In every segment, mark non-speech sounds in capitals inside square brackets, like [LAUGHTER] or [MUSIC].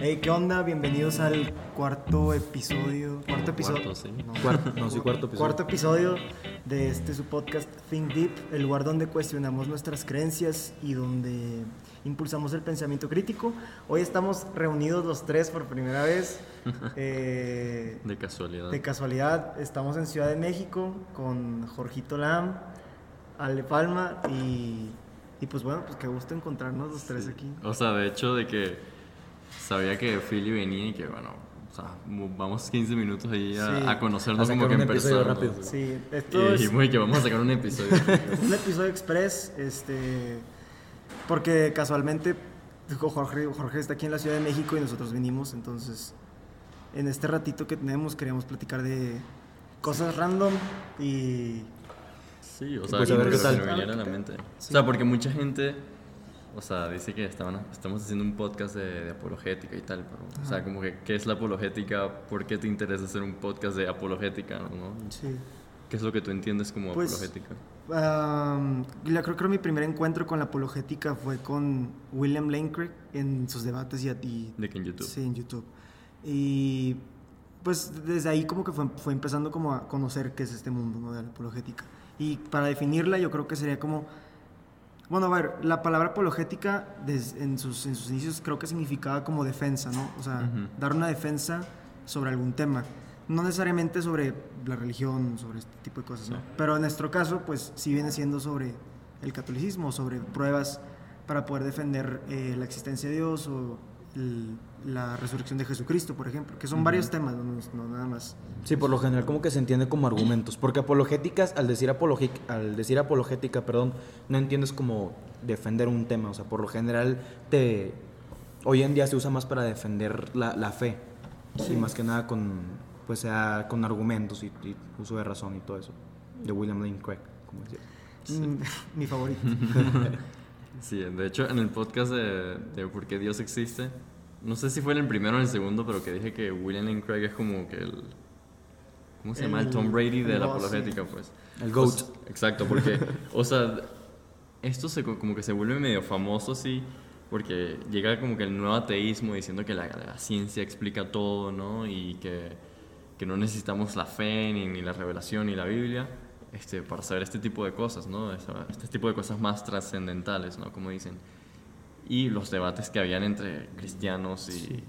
Hey, ¿qué onda? Bienvenidos al cuarto episodio. Cuarto episodio. Cuarto, sí. No, Cuarto, no, sí, cuarto episodio. Cuarto episodio de este su podcast Think Deep, el lugar donde cuestionamos nuestras creencias y donde impulsamos el pensamiento crítico. Hoy estamos reunidos los tres por primera vez. [LAUGHS] eh, De casualidad. de casualidad, estamos en Ciudad de México con Jorgito Lam, Ale Palma y, y pues bueno, pues qué gusto encontrarnos los tres aquí. O sea, de hecho, de que sabía que Philly venía y que, bueno, o sea, mo- vamos 15 minutos ahí a, Sí. a conocernos A como que en persona. rápido. Sí, Y esto es dijimos que vamos a sacar un episodio. [LAUGHS] un episodio express, este, porque casualmente Jorge, Jorge está aquí en la Ciudad de México y nosotros vinimos, entonces en este ratito que tenemos queríamos platicar de cosas random y Sí, o sea, Pues a ver que qué tal. se me viniera a la mente. Sí. O sea, porque mucha gente, o sea, dice que estaban, estamos haciendo un podcast de, de apologética y tal, pero, o sea, como que, ¿qué es la apologética? ¿Por qué te interesa hacer un podcast de apologética, no? sí. ¿Qué es lo que tú entiendes como Pues, apologética? Um, yo creo que mi primer encuentro con la apologética fue con William Lane Craig en sus debates y, y De que en YouTube. sí, en YouTube. Y pues desde ahí como que fue, fue empezando como a conocer qué es este mundo ¿no? de la apologética. Y para definirla yo creo que sería como, bueno, a ver, la palabra apologética des- en, sus, en sus inicios creo que significaba como defensa, ¿no? O sea, dar una defensa sobre algún tema. No necesariamente sobre la religión, sobre este tipo de cosas, ¿no? Sí. Pero en nuestro caso, pues sí viene siendo sobre el catolicismo, sobre pruebas para poder defender eh, la existencia de Dios o la resurrección de Jesucristo, por ejemplo, que son Ujú. varios temas, no, no nada más. Sí, por lo general como que se entiende como argumentos, porque apologéticas, al decir, al decir apologética, perdón, no entiendes como defender un tema, o sea, por lo general te... Hoy en día se usa más para defender la, la fe, Sí. y más que nada con, pues sea, con argumentos y, y uso de razón y todo eso, de William Lane Craig, como decía. Mm, [LAUGHS] Mi favorito. [LAUGHS] Sí, de hecho, en el podcast de, de Por qué Dios existe, no sé si fue en el primero o en el segundo, pero que dije que William Lane Craig es como que el. ¿Cómo se llama? El El- Tom Brady de el la apologética, pues. El O GOAT. sea, exacto, porque, o sea, esto se, co- como que se vuelve medio famoso, sí, porque llega como que el nuevo ateísmo diciendo que la, la ciencia explica todo, ¿no? Y que, que no necesitamos la fe, ni, ni la revelación, ni la Biblia, este, para saber este tipo de cosas, ¿no? Este tipo de cosas más trascendentales, ¿no? Como dicen. Y los debates que habían entre cristianos y,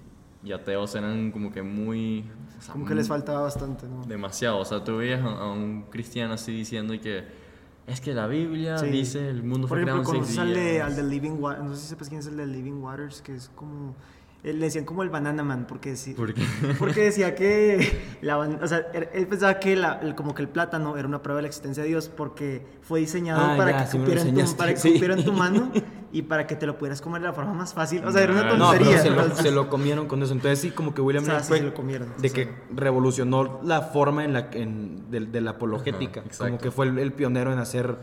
y ateos eran como que muy... o sea, Como que les faltaba bastante, ¿no? Demasiado, o sea, tú veías a, a un cristiano así diciendo y que es que la Biblia Sí. dice el mundo Por fue ejemplo, creado en seis conoces al de, días. al de Living Waters, no sé si sepas quién es el de Living Waters, que es como... él Le decían como el Banana Man, porque decía, ¿Por qué? [LAUGHS] porque decía que la, o sea, er- él pensaba que la- el- como que el plátano era una prueba de la existencia de Dios porque fue diseñado Ah, para, ya, que sí cupiera tu, para que [LAUGHS] sí. cupiera en tu mano [LAUGHS] y para que te lo pudieras comer de la forma más fácil. O sea, era una No, tontería. se lo, entonces- se lo comieron con eso. Entonces sí, como que William O sea, sí se lo comieron, de o que revolucionó la forma en la que- en, de, de la apologética. Ajá, como que fue el, el pionero en hacer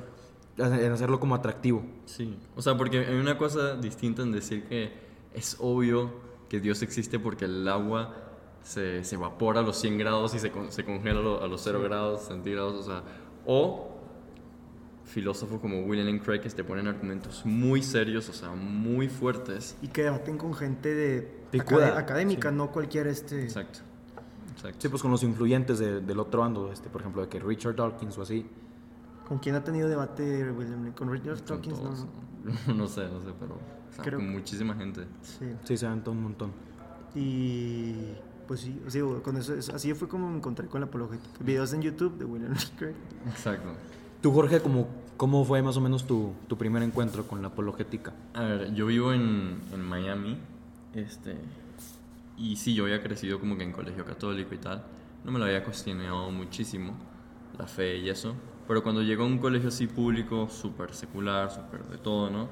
en hacerlo como atractivo. Sí, o sea, porque hay una cosa distinta en decir que es obvio que Dios existe porque el agua se, se evapora a los 100 grados y se, con- se congela a lo- a los 0 grados centígrados, o sea, o filósofos como William Lane Craig que te ponen argumentos muy serios, o sea, muy fuertes. Y que debaten con gente de acade- académica, sí. no cualquier este... Exacto, exacto. Sí, pues con los influyentes de- del otro bando, este, por ejemplo, de que Richard Dawkins o así. ¿Con quién ha tenido debate William Lane? Con Richard Dawkins, no. [LAUGHS] no sé, no sé, pero o sea, Creo con muchísima gente. Sí. Sí, se aventó un montón. Y pues sí, o sea, con eso, es- así fue como me encontré con la apologética. Videos en YouTube de William Craig. Exacto. Tú, Jorge, ¿cómo, cómo fue más o menos tu, tu primer encuentro con la apologética? A ver, yo vivo en, en Miami, este, y sí, yo había crecido como que en colegio católico y tal, no me lo había cuestionado muchísimo, la fe y eso, pero cuando llego a un colegio así público, súper secular, súper de todo, ¿no?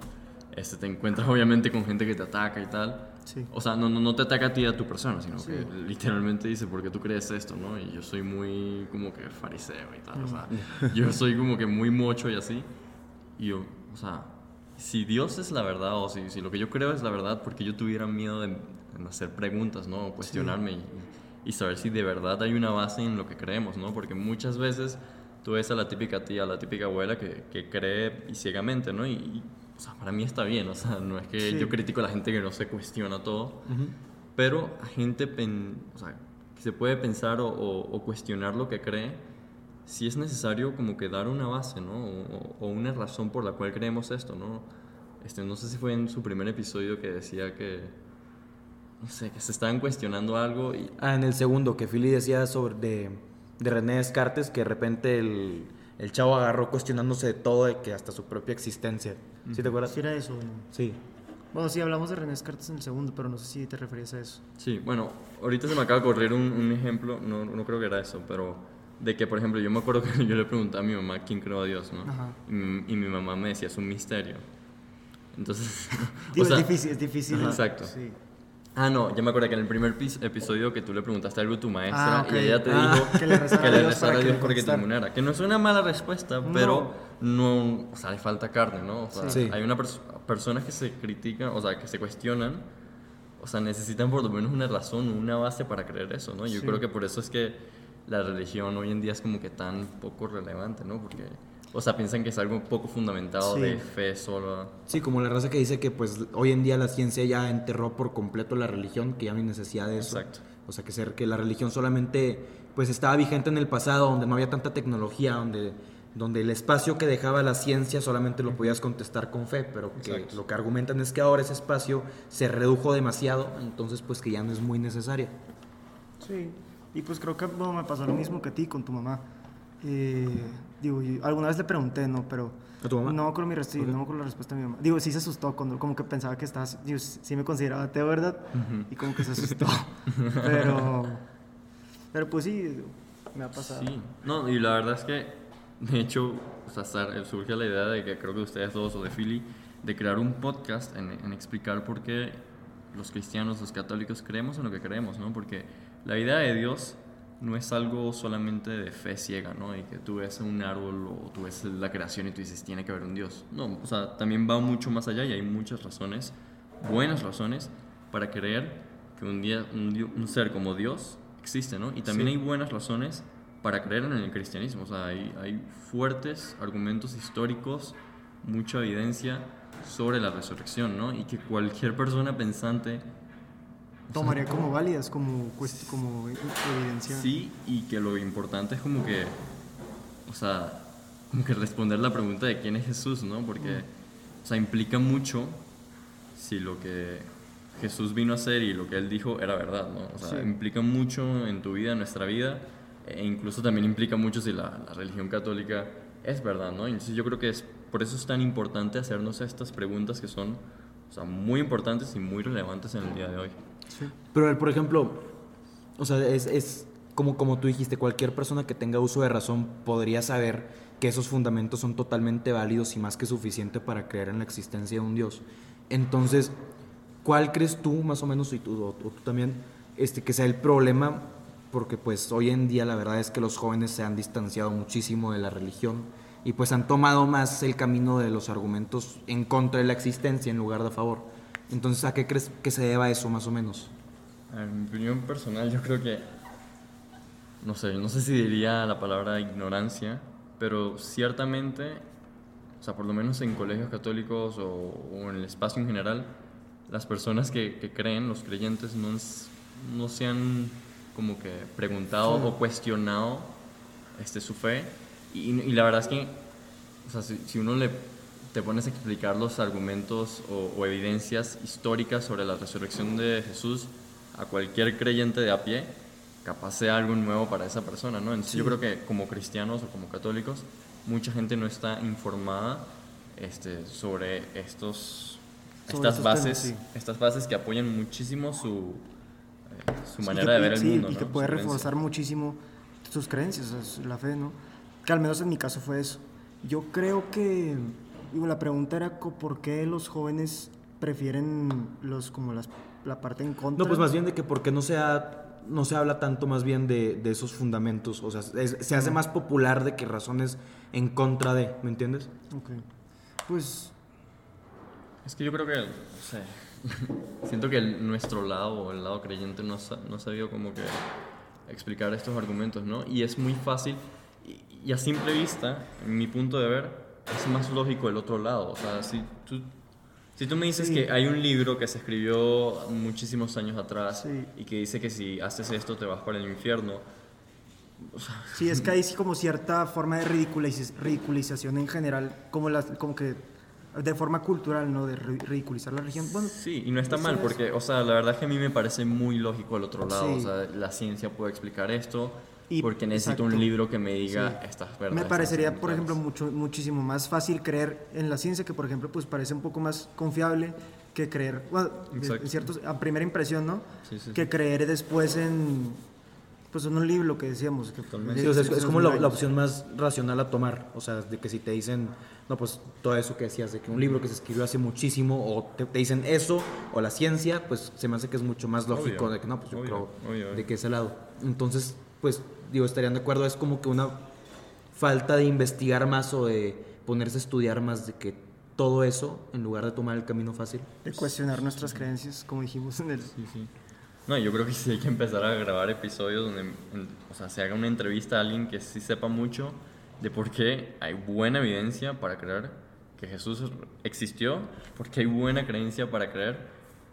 Este, te encuentras obviamente con gente que te ataca y tal. Sí. O sea, no, no, no te ataca a ti a tu persona, sino Sí. que literalmente dice, ¿por qué tú crees esto, no? Y yo soy muy como que fariseo y tal, o sea, yo [LAUGHS] soy como que muy mocho y así. Y yo, o sea, si Dios es la verdad o si, si lo que yo creo es la verdad, porque yo tuviera miedo de, en hacer preguntas, ¿no? O cuestionarme y, y saber si de verdad hay una base en lo que creemos, ¿no? Porque muchas veces tú ves a la típica tía, a la típica abuela que, que cree ciegamente, ¿no? Y, sea, para mí está bien, o sea, no es que Sí. yo critico a la gente que no se cuestiona todo, pero a gente pen- o sea, que se puede pensar o, o- o cuestionar lo que cree, si es necesario como que dar una base, ¿no? O, o una razón por la cual creemos esto, ¿no? Este, no sé si fue en su primer episodio que decía que, no sé, que se estaban cuestionando algo y... Ah, en el segundo, que Philly decía sobre de, de René Descartes, que de repente el, el chavo agarró cuestionándose de todo, de que hasta su propia existencia. ¿Sí te acuerdas? ¿Sí era eso? Sí. Bueno, sí, hablamos de René Descartes en el segundo, pero no sé si te referías a eso. Sí, bueno, ahorita se me acaba de correr un, un ejemplo, no, no creo que era eso, pero de que, por ejemplo, yo me acuerdo [LAUGHS] que yo le preguntaba a mi mamá quién creó a Dios, ¿no? Ajá. Y, mi- y mi mamá me decía, es un misterio. Entonces, [LAUGHS] Digo, o sea, es difícil, es difícil. Ajá, exacto. Sí. Ah, no, ya me acuerdo que en el primer pis- episodio que tú le preguntaste algo a tu maestra Ah, ok. y ella te Ah, dijo que le rezara a Dios para a que te inmunara. Que no es una mala respuesta, No. pero no, o sea, le falta carne, ¿no? O sea, Sí. hay una pers- personas que se critican, o sea, que se cuestionan, o sea, necesitan por lo menos una razón, una base para creer eso, ¿no? Yo Sí. creo que por eso es que la religión hoy en día es como que tan poco relevante, ¿no? Porque, o sea, piensan que es algo poco fundamentado Sí. de fe solo. Sí, como la raza que dice que pues hoy en día la ciencia ya enterró por completo la religión, que ya no hay necesidad de eso. Exacto. O sea, que ser que la religión solamente pues estaba vigente en el pasado, donde no había tanta tecnología, donde, donde el espacio que dejaba la ciencia solamente lo podías contestar con fe, pero que Exacto. lo que argumentan es que ahora ese espacio se redujo demasiado, entonces pues que ya no es muy necesaria. Sí, y pues creo que bueno, me pasó lo mismo que a ti con tu mamá. Eh, digo, yo alguna vez le pregunté, ¿no? Pero ¿A tu mamá? no con mi res- sí, Ok. no con la respuesta de mi mamá. Digo, sí se asustó cuando como que pensaba que estaba, digo, sí me consideraba ateo, ¿verdad? Y como que se asustó. [LAUGHS] pero, pero pues sí, me ha pasado. Sí, no, y la verdad es que, de hecho, o sea, surge la idea de que creo que ustedes dos o de Philly, de crear un podcast en, en explicar por qué los cristianos, los católicos creemos en lo que creemos, ¿no? Porque la idea de Dios no es algo solamente de fe ciega, ¿no? Y que tú ves un árbol o tú ves la creación y tú dices, tiene que haber un Dios. No, o sea, también va mucho más allá y hay muchas razones, buenas razones, para creer que un, día, un, ser como Dios existe, ¿no? Y también Sí. hay buenas razones para creer en el cristianismo. O sea, hay, hay fuertes argumentos históricos, mucha evidencia sobre la resurrección, ¿no? Y que cualquier persona pensante Tomaría como válidas, como, cuest- como evidencia. Sí, y que lo importante es como que, o sea, como que responder la pregunta de quién es Jesús, ¿no? Porque, o sea, implica mucho si lo que Jesús vino a hacer y lo que él dijo era verdad, ¿no? O sea, Sí. implica mucho en tu vida, en nuestra vida, e incluso también implica mucho si la, la religión católica es verdad, ¿no? Entonces yo creo que es, por eso es tan importante hacernos estas preguntas que son, o sea, muy importantes y muy relevantes en el día de hoy. Sí. Pero, por ejemplo, o sea, es, es como, como tú dijiste, cualquier persona que tenga uso de razón podría saber que esos fundamentos son totalmente válidos y más que suficiente para creer en la existencia de un Dios. Entonces, ¿cuál crees tú, más o menos, y tú, o tú también, este, que sea el problema? Porque pues hoy en día la verdad es que los jóvenes se han distanciado muchísimo de la religión y pues han tomado más el camino de los argumentos en contra de la existencia en lugar de a favor. Entonces, ¿a qué crees que se deba eso más o menos? En mi opinión personal, yo creo que. No sé, no sé si diría la palabra ignorancia, pero ciertamente, o sea, por lo menos en colegios católicos o, o en el espacio en general, las personas que, que creen, los creyentes, no, es- no se han como que preguntado o cuestionado este, su fe. Y, y la verdad es que, o sea, si, si uno le te pones a explicar los argumentos o, o evidencias históricas sobre la resurrección de Jesús a cualquier creyente de a pie, capaz sea algo nuevo para esa persona, ¿no? Entonces yo creo que como cristianos o como católicos, mucha gente no está informada este, sobre estos, Sobre estas bases, temas, sí. estas bases que apoyan muchísimo su, eh, su Sí, manera que- de ver el sí, mundo, Y ¿no? que Su puede creencia. reforzar muchísimo tus creencias, la fe, ¿no? Que al menos en mi caso fue eso. Yo creo que, digo, la pregunta era por qué los jóvenes prefieren los, como las, la parte en contra. No, pues más bien de que porque no se, ha- no se habla tanto más bien de, de esos fundamentos. O sea, es- se hace más popular de que razones en contra de, ¿me entiendes? Ok. Pues, Es que yo creo que, no sé, [LAUGHS] siento que el- nuestro lado o el lado creyente no, no ha sabido como que explicar estos argumentos, ¿no? Y es muy fácil, y, y a simple vista, en mi punto de ver, es más lógico el otro lado. O sea, si tú Si tú me dices Sí. que hay un libro que se escribió muchísimos años atrás Sí. y que dice que si haces esto te vas para el infierno, Sí, es que hay como cierta forma de ridiculiz- ridiculización en general, como, las, como que de forma cultural, ¿no? De ri- ridiculizar la religión. Bueno, sí, y no está mal porque, o sea, la verdad es que a mí me parece muy lógico el otro lado, Sí. o sea, la ciencia puede explicar esto Y- porque necesito exacto. un libro que me diga Sí. estas verdades. me parecería, por ejemplo, mucho, muchísimo más fácil creer en la ciencia, que por ejemplo, pues parece un poco más confiable que creer, bueno, de- en ciertos, a primera impresión, ¿no? Sí, sí, que sí. creer después en, pues en un libro, que decíamos. Que. Sí, o sea, es, de es como la, la opción más racional a tomar. O sea, de que si te dicen, no, pues todo eso que decías, de que un libro que se escribió hace muchísimo, o te, te dicen eso, o la ciencia, pues se me hace que es mucho más lógico Obvio, de que no, pues yo obvio, creo obvio, obvio. de que ese lado. Entonces, pues, digo, estarían de acuerdo, es como que una falta de investigar más o de ponerse a estudiar más de que todo eso, en lugar de tomar el camino fácil. De cuestionar nuestras creencias, como dijimos en el... Sí, sí. No, yo creo que sí hay que empezar a grabar episodios donde en- o sea, se haga una entrevista a alguien que sí sepa mucho de por qué hay buena evidencia para creer que Jesús existió, porque hay buena creencia para creer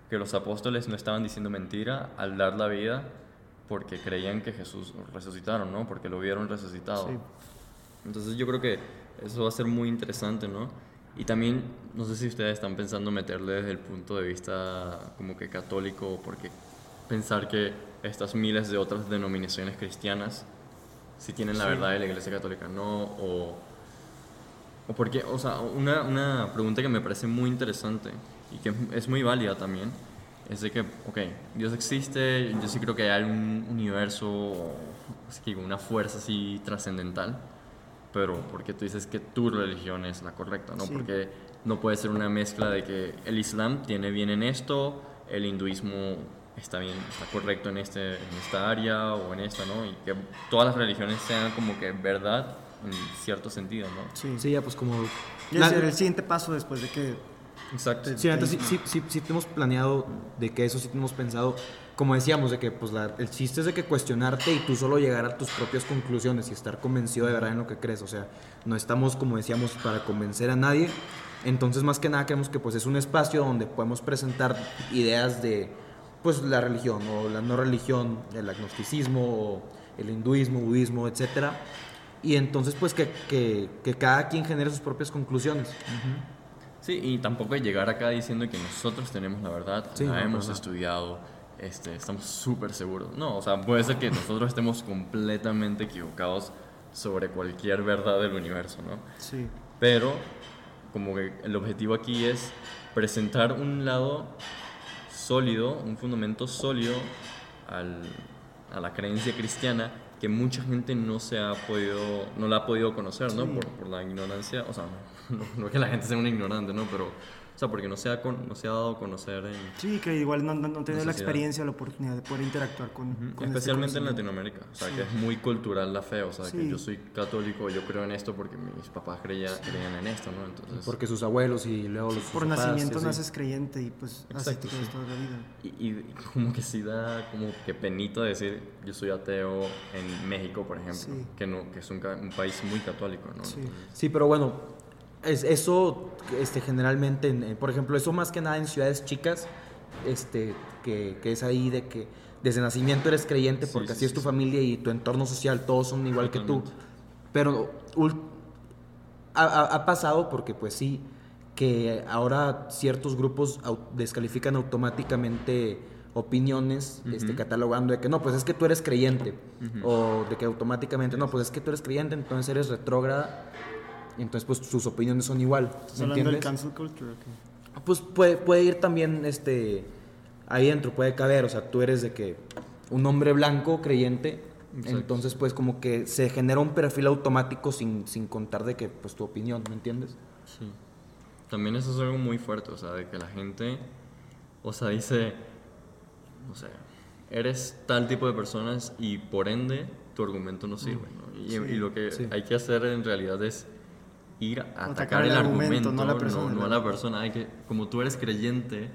que los apóstoles no estaban diciendo mentira al dar la vida porque creían que Jesús resucitaron, ¿no? Porque lo vieron resucitado. Sí. Entonces yo creo que eso va a ser muy interesante, ¿no? Y también, no sé si ustedes están pensando meterle desde el punto de vista como que católico, porque pensar que estas miles de otras denominaciones cristianas si tienen la Sí. verdad de la Iglesia Católica, no, o, o porque, o sea, una, una pregunta que me parece muy interesante y que es muy válida también, es de que, ok, Dios existe, yo sí creo que hay un universo, o, que una fuerza así trascendental, pero porque tú dices que tu religión es la correcta, ¿no? Sí. Porque no puede ser una mezcla de que el Islam tiene bien en esto, el hinduismo está bien, está correcto en, este, en esta área o en esta, ¿no? Y que todas las religiones sean como que verdad en cierto sentido, ¿no? Sí. Sí, ya pues como... Y la- ese era el siguiente paso después de que... Exacto. Sí, antes sí, sí, sí, sí tenemos planeado de que eso sí tenemos pensado, como decíamos, de que pues la- el chiste es de que cuestionarte y tú solo llegar a tus propias conclusiones y estar convencido de verdad en lo que crees, o sea, no estamos como decíamos para convencer a nadie, entonces más que nada creemos que pues es un espacio donde podemos presentar ideas de pues la religión o la no religión, el agnosticismo o el hinduismo, budismo, etcétera, y entonces pues que, que, que cada quien genere sus propias conclusiones. Sí, y tampoco llegar acá diciendo que nosotros tenemos la verdad, Sí, la no, hemos no. estudiado, este, estamos súper seguros. No, o sea, puede ser que nosotros estemos completamente equivocados sobre cualquier verdad del universo, ¿no? Sí. Pero como que el objetivo aquí es presentar un lado sólido, un fundamento sólido al- a la creencia cristiana que mucha gente no se ha podido, no la ha podido conocer, ¿no? Sí. Por, por la ignorancia, o sea, [LAUGHS] no, no que la gente sea una ignorante, ¿no? Pero, o sea, porque no se ha, con- no se ha dado a conocer en, Sí, que igual no, no, no tiene la experiencia, la oportunidad de poder interactuar con, con este Especialmente en conocimiento. Latinoamérica, o sea, Sí. que es muy cultural la fe, o sea, que Sí. yo soy católico, yo creo en esto porque mis papás creía- creían en esto, ¿no? Entonces, Porque sus abuelos y luego los Por sus papás, nacimiento sí, naces creyente y pues así Exacto, te quedas sí. toda la vida. Y, y como que sí da como que penita decir yo soy ateo en México, por ejemplo, Sí. que no que es un, un país muy católico, ¿no? Sí. Entonces, Sí, pero bueno, es, eso este, generalmente, en- eh, por ejemplo, eso más que nada en ciudades chicas, este, que, que es ahí de que desde nacimiento eres creyente porque sí, así es tu sí. familia y tu entorno social, todos son igual que tú. Pero ha, ha- pasado porque pues sí, que ahora ciertos grupos descalifican automáticamente opiniones, este, catalogando de que no, pues es que tú eres creyente, o de que automáticamente, no, pues es que tú eres creyente, entonces eres retrógrada, entonces pues sus opiniones son igual, ¿Estás ¿me hablando del entiendes? cancel culture? o qué? Pues puede, puede ir también este, ahí dentro, puede caber, o sea, tú eres de que un hombre blanco creyente, Exacto. entonces pues como que se genera un perfil automático sin, sin contar de que pues tu opinión, ¿me entiendes? sí. También eso es algo muy fuerte, o sea, de que la gente, o sea, dice, no sé, eres tal tipo de personas y por ende tu argumento no sirve, ¿no? Y, Sí, y lo que sí. hay que hacer en realidad es ir a Atacar atacar el el argumento, argumento, no a la persona, no, no a la persona. Hay que, como tú eres creyente,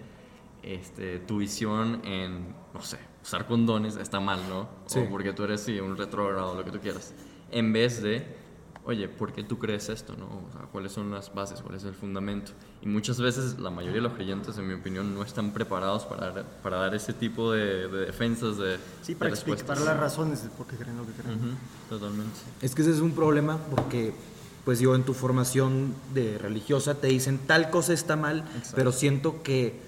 este, tu visión en, no sé, usar condones está mal, ¿no? Sí. O porque tú eres sí, un retrógrado, lo que tú quieras. En vez de oye, ¿por qué tú crees esto? No? O sea, ¿Cuáles son las bases? ¿Cuál es el fundamento? Y muchas veces la mayoría de los creyentes, en mi opinión, no están preparados para, dar- para dar ese tipo de, de defensas, de, Sí, de para respuestas. explicar las razones de por qué creen lo que creen. Ujú, Totalmente. Es que ese es un problema porque, pues yo en tu formación de religiosa te dicen tal cosa está mal, Exacto. pero siento que,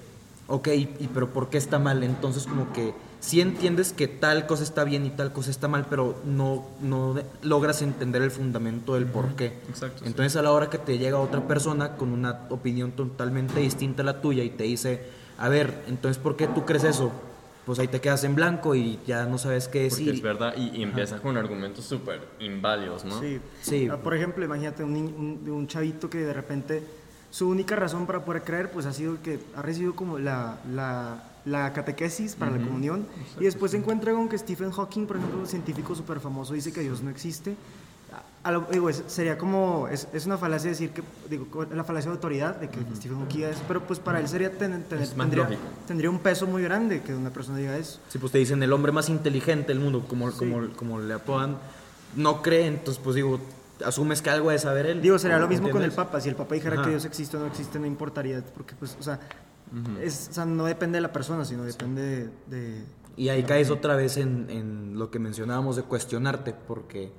ok, y pero ¿por qué está mal? Entonces como que sí entiendes que tal cosa está bien y tal cosa está mal, pero no, no logras entender el fundamento del por qué. Exacto, sí. Entonces a la hora que te llega otra persona con una opinión totalmente distinta a la tuya y te dice, a ver, entonces ¿por qué tú crees eso? Pues ahí te quedas en blanco y ya no sabes qué Porque decir. es verdad, y, y empiezas con argumentos súper inválidos, ¿no? Sí. Sí. Ah, Por ejemplo, imagínate un, un, un chavito que de repente su única razón para poder creer pues ha sido que ha recibido como la, la, la catequesis para la comunión y después se encuentra con que Stephen Hawking, por ejemplo, un científico súper famoso, dice que Dios no existe. A- a lo- digo, es- sería como, es, es una falacia decir que, digo, la falacia de autoridad de que Stephen Hawking es, pero pues para él sería ten- ten- tendría, tendría un peso muy grande que una persona diga eso. Sí, pues te dicen el hombre más inteligente del mundo, como, Sí. como, como le apodan, no cree, entonces pues digo, asumes que algo de saber él. Digo, sería lo mismo con el. Papa. Si el Papa dijera Ajá. que Dios existe o no existe, no importaría. Porque, pues, o sea, es, o sea, no depende de la persona, sino depende de. de- Y ahí caes otra vez en, en lo que mencionábamos de cuestionarte, porque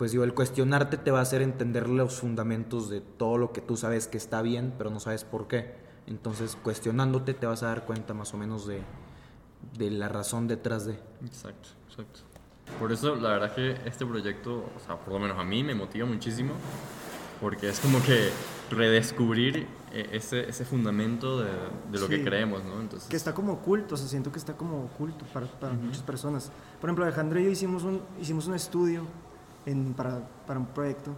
pues digo, el cuestionarte te va a hacer entender los fundamentos de todo lo que tú sabes que está bien, pero no sabes por qué. Entonces, cuestionándote te vas a dar cuenta más o menos de, de la razón detrás de. Exacto, exacto. Por eso, la verdad que este proyecto, o sea, por lo menos a mí me motiva muchísimo, porque es como que redescubrir eh, ese, ese fundamento de, de lo Sí. que creemos, ¿no? Entonces, que está como oculto, o sea, siento que está como oculto para, para muchas personas. Por ejemplo, Alejandro y yo hicimos un, hicimos un estudio en, para, para un proyecto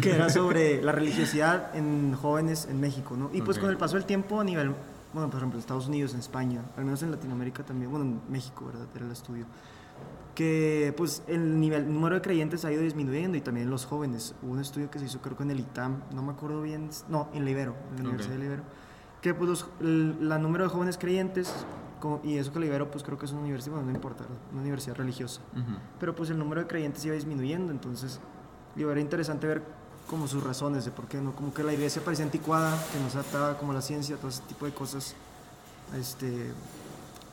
que era sobre [LAUGHS] la religiosidad en jóvenes en México, ¿no? Y pues Ok. con el paso del tiempo a nivel, bueno, por ejemplo, Estados Unidos, en España, al menos en Latinoamérica también, bueno, en México, ¿verdad? Era el estudio. Que pues el nivel, el número de creyentes ha ido disminuyendo y también los jóvenes. Hubo un estudio que se hizo creo que en el ITAM, no me acuerdo bien, no, en Libero, en la. Universidad de Libero que pues los, el la número de jóvenes creyentes, como- y eso que Libero pues creo que es una universidad, bueno, no importa, una universidad religiosa, ujú. pero pues el número de creyentes iba disminuyendo, entonces digo, era interesante ver como sus razones de por qué no, como que la iglesia parecía anticuada, que no se adaptaba como la ciencia, todo ese tipo de cosas, este,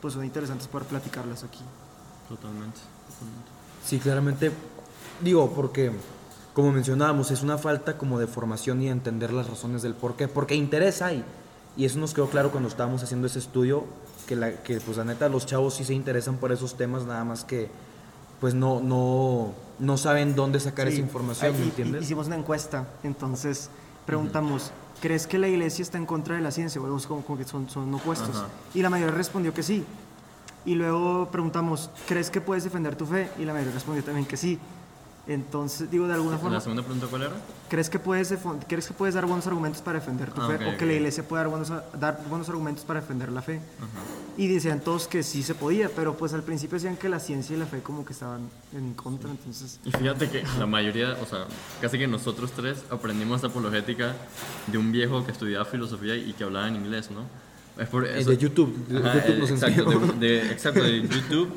pues son interesantes poder platicarlas aquí. Totalmente, totalmente. Sí, claramente, digo, porque como mencionábamos, es una falta como de formación y de entender las razones del por qué, porque interés hay. Y eso nos quedó claro cuando estábamos haciendo ese estudio, que, la, que pues la neta los chavos sí se interesan por esos temas, nada más que pues no, no, no saben dónde sacar Sí, esa información, ¿me entiendes? Hicimos una encuesta, entonces preguntamos, ¿crees que la iglesia está en contra de la ciencia? O algo así como, como que son, son opuestos. Ajá. Y la mayoría respondió que sí. Y luego preguntamos, ¿crees que puedes defender tu fe? Y la mayoría respondió también que sí. Entonces, digo, de alguna forma, ¿La segunda pregunta cuál era? ¿crees que, puedes ¿crees que puedes dar buenos argumentos para defender tu Ah, fe? ok, o que la iglesia puede dar buenos, dar buenos argumentos para defender la fe. Ajá. Y decían todos que sí se podía, pero pues al principio decían que la ciencia y la fe como que estaban en contra, entonces... Y fíjate que la mayoría, o sea, casi que nosotros tres aprendimos apologética de un viejo que estudiaba filosofía y que hablaba en inglés, ¿no? Es por Eh, eso. de YouTube, Ajá, YouTube nos exacto, de, de- exacto, de YouTube,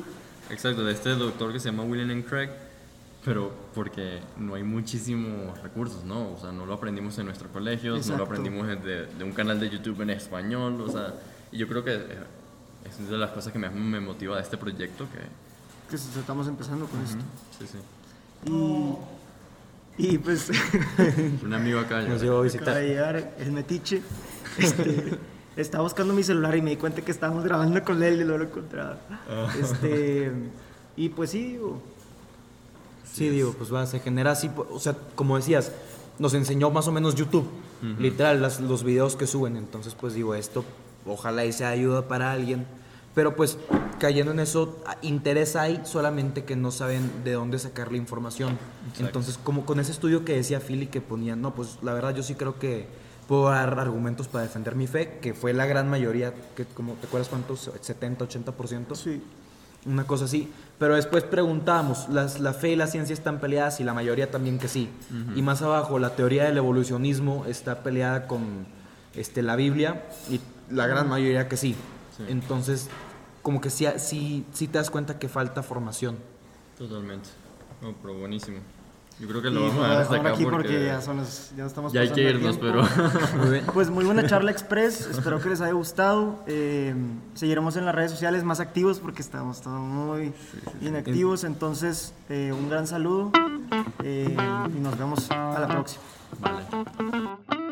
exacto, de este doctor que se llama William N. Craig, pero porque no hay muchísimos recursos, ¿no? O sea, no lo aprendimos en nuestros colegios, no lo Exacto. aprendimos de, de un canal de YouTube en español, o sea, y yo creo que eh, es de las cosas que más me motiva de este proyecto, que... que estamos empezando con esto. Sí, sí. Y, y pues [LAUGHS] Un amigo acá. Nos llevó a acaba visitar. de llegar el metiche. Este, estaba buscando mi celular y me di cuenta que estábamos grabando con él y no lo encontraba. Este, [LAUGHS] y pues sí, digo, Sí, digo, pues va, se genera así, o sea, como decías, nos enseñó más o menos YouTube, literal, las- los videos que suben, entonces pues digo, esto ojalá y sea ayuda para alguien, pero pues cayendo en eso, interés hay, solamente que no saben de dónde sacar la información. Exacto. Entonces, como con ese estudio que decía Philly que ponían, no, pues la verdad yo sí creo que puedo dar argumentos para defender mi fe, que fue la gran mayoría, que como, ¿te acuerdas cuántos? 70, 80%. sí. Una cosa así. Pero después preguntamos, las, la fe y la ciencia están peleadas y la mayoría también que sí. Y más abajo, la teoría del evolucionismo está peleada con este, la Biblia y la gran mayoría que sí. Sí. Entonces, como que sí, sí, sí te das cuenta que falta formación. Totalmente. Pero buenísimo. Yo creo que lo vamos a dejar hasta acá aquí porque, porque ya, son las- ya estamos ya hay que irnos, pero. [LAUGHS] Pues muy buena charla express, [LAUGHS] espero que les haya gustado. Eh, seguiremos en las redes sociales más activos porque estamos todos muy inactivos. Entonces, eh, un gran saludo eh, y nos vemos a la próxima. vale.